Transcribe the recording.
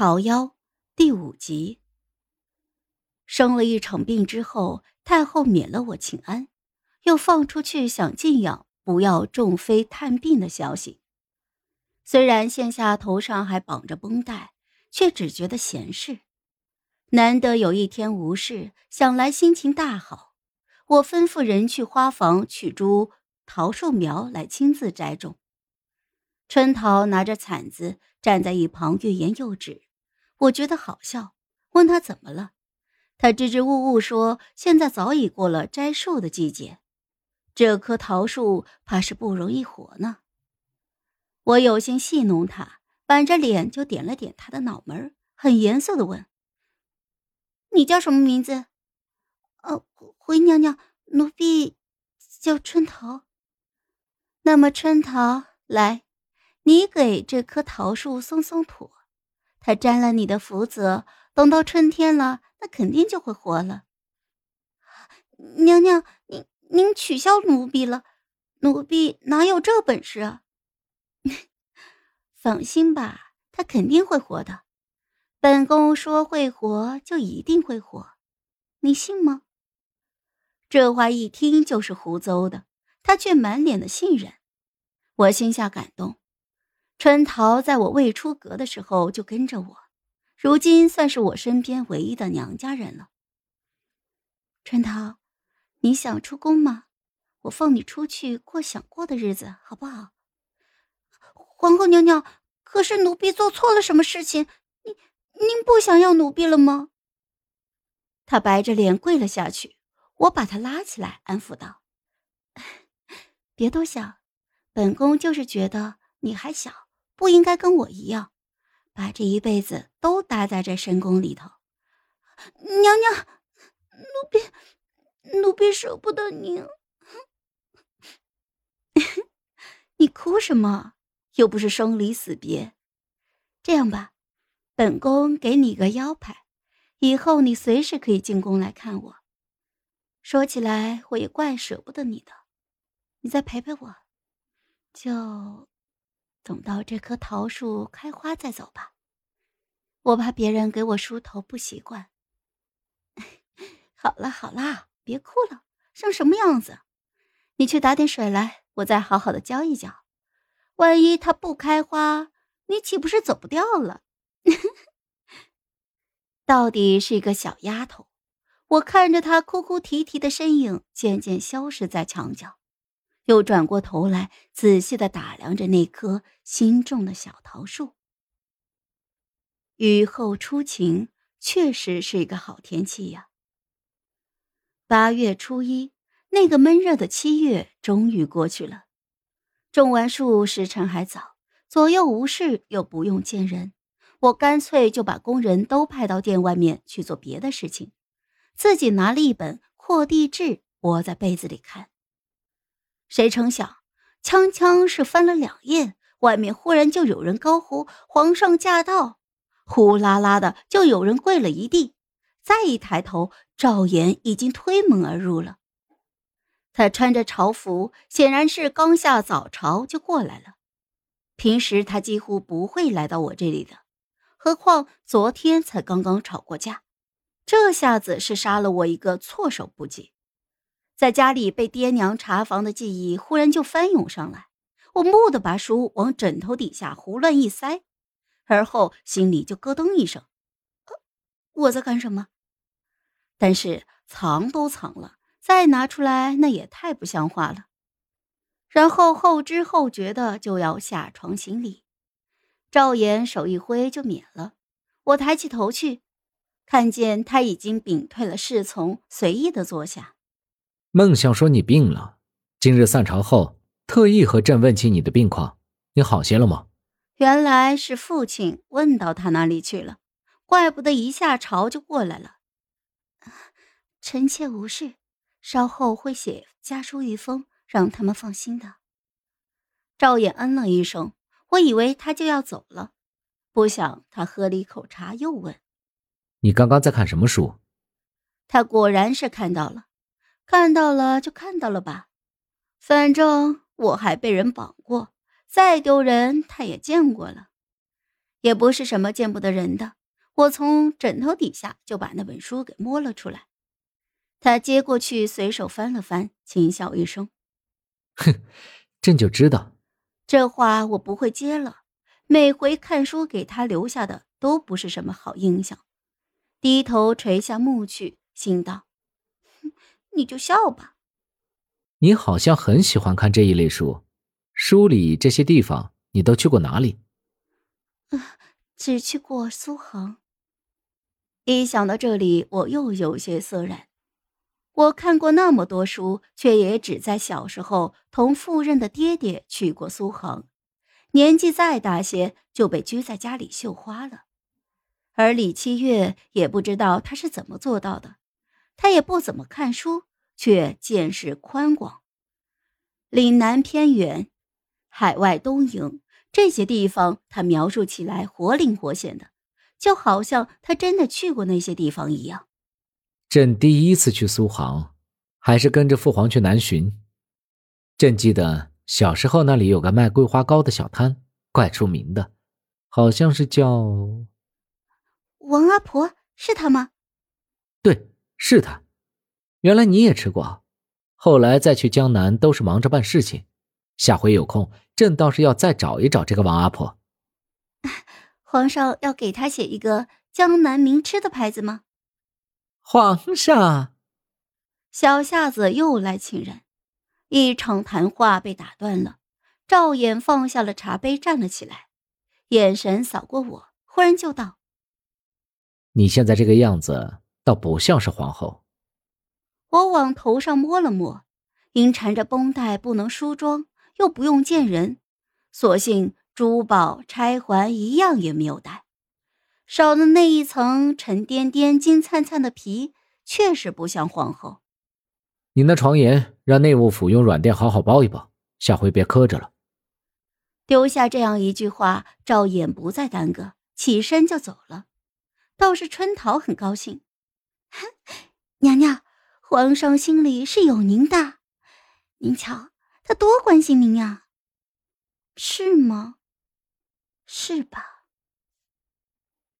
桃夭第五集。生了一场病之后，太后免了我请安，又放出去想静养，不要重妃探病的消息。虽然现下头上还绑着绷带，却只觉得闲适。难得有一天无事，想来心情大好。我吩咐人去花房取株桃树苗来亲自栽种。春桃拿着铲子站在一旁欲言又止。我觉得好笑，问他怎么了，他支支吾吾说：“现在早已过了摘树的季节，这棵桃树怕是不容易活呢。”我有心戏弄他，板着脸就点了点他的脑门，很严肃的问：“你叫什么名字？”“哦，回娘娘，奴婢叫春桃。”“那么春桃，来，你给这棵桃树松松土。”他沾了你的福泽，等到春天了，那肯定就会活了。娘娘，您您取消奴婢了，奴婢哪有这本事啊？放心吧，他肯定会活的。本宫说会活，就一定会活，你信吗？这话一听就是胡诌的，他却满脸的信任。我心下感动。春桃在我未出阁的时候就跟着我，如今算是我身边唯一的娘家人了。春桃，你想出宫吗？我放你出去过想过的日子，好不好？皇后娘娘，可是奴婢做错了什么事情？您您不想要奴婢了吗？他白着脸跪了下去，我把他拉起来，安抚道：“别多想，本宫就是觉得你还小。”不应该跟我一样，把这一辈子都待在这深宫里头。娘娘，奴婢，奴婢舍不得您。你哭什么？又不是生离死别。这样吧，本宫给你个腰牌，以后你随时可以进宫来看我。说起来，我也怪舍不得你的。你再陪陪我，就。等到这棵桃树开花再走吧，我怕别人给我梳头不习惯。好了好了，别哭了，像什么样子？你去打点水来，我再好好的浇一浇。万一它不开花，你岂不是走不掉了？到底是一个小丫头，我看着她哭哭啼啼的身影渐渐消失在墙角。又转过头来，仔细的打量着那棵新种的小桃树。雨后初晴，确实是一个好天气呀。八月初一，那个闷热的七月终于过去了。种完树，时辰还早，左右无事，又不用见人，我干脆就把工人都派到店外面去做别的事情，自己拿了一本《扩地志》，窝在被子里看。谁成想，锵锵是翻了两页，外面忽然就有人高呼“皇上驾到”，呼啦啦的就有人跪了一地。再一抬头，赵岩已经推门而入了。他穿着朝服，显然是刚下早朝就过来了。平时他几乎不会来到我这里的，何况昨天才刚刚吵过架，这下子是杀了我一个措手不及。在家里被爹娘查房的记忆忽然就翻涌上来，我蓦地把书往枕头底下胡乱一塞，而后心里就咯噔一声：“我在干什么？”但是藏都藏了，再拿出来那也太不像话了。然后后知后觉的就要下床行礼，赵岩手一挥就免了。我抬起头去，看见他已经屏退了侍从，随意的坐下。梦想说你病了，今日散朝后特意和朕问起你的病况，你好些了吗？原来是父亲问到他那里去了，怪不得一下朝就过来了。臣妾无事，稍后会写家书一封，让他们放心的。赵衍嗯了一声，我以为他就要走了，不想他喝了一口茶，又问：“你刚刚在看什么书？”他果然是看到了。看到了就看到了吧，反正我还被人绑过，再丢人他也见过了。也不是什么见不得人的。我从枕头底下就把那本书给摸了出来。他接过去，随手翻了翻，轻笑一声：“哼，朕就知道。”这话我不会接了。每回看书给他留下的都不是什么好印象。低头垂下目去，心道：“你就笑吧。”你好像很喜欢看这一类书。书里这些地方，你都去过哪里？啊，只去过苏杭。一想到这里，我又有些涩然。我看过那么多书，却也只在小时候同赴任的爹爹去过苏杭。年纪再大些，就被拘在家里绣花了。而李七月也不知道他是怎么做到的，他也不怎么看书，却见识宽广。岭南偏远、海外东营这些地方，他描述起来活灵活现的，就好像他真的去过那些地方一样。朕第一次去苏杭，还是跟着父皇去南巡。朕记得小时候那里有个卖桂花糕的小摊，怪出名的，好像是叫王阿婆，是他吗？对，是他。原来你也吃过。后来再去江南都是忙着办事情，下回有空，朕倒是要再找一找这个王阿婆。皇上要给他写一个江南名吃的牌子吗？皇上，小夏子又来请人，一场谈话被打断了。赵衍放下了茶杯，站了起来，眼神扫过我，忽然就道：“你现在这个样子，倒不像是皇后。”我往头上摸了摸，因缠着绷带不能梳妆，又不用见人，索性珠宝钗环一样也没有带。少的那一层沉甸甸、金灿灿的皮，确实不像皇后。你那床沿让内务府用软垫好好包一包，下回别磕着了。丢下这样一句话，赵衍不再耽搁，起身就走了。倒是春桃很高兴，娘娘，皇上心里是有您的。您瞧，他多关心您呀。是吗？是吧？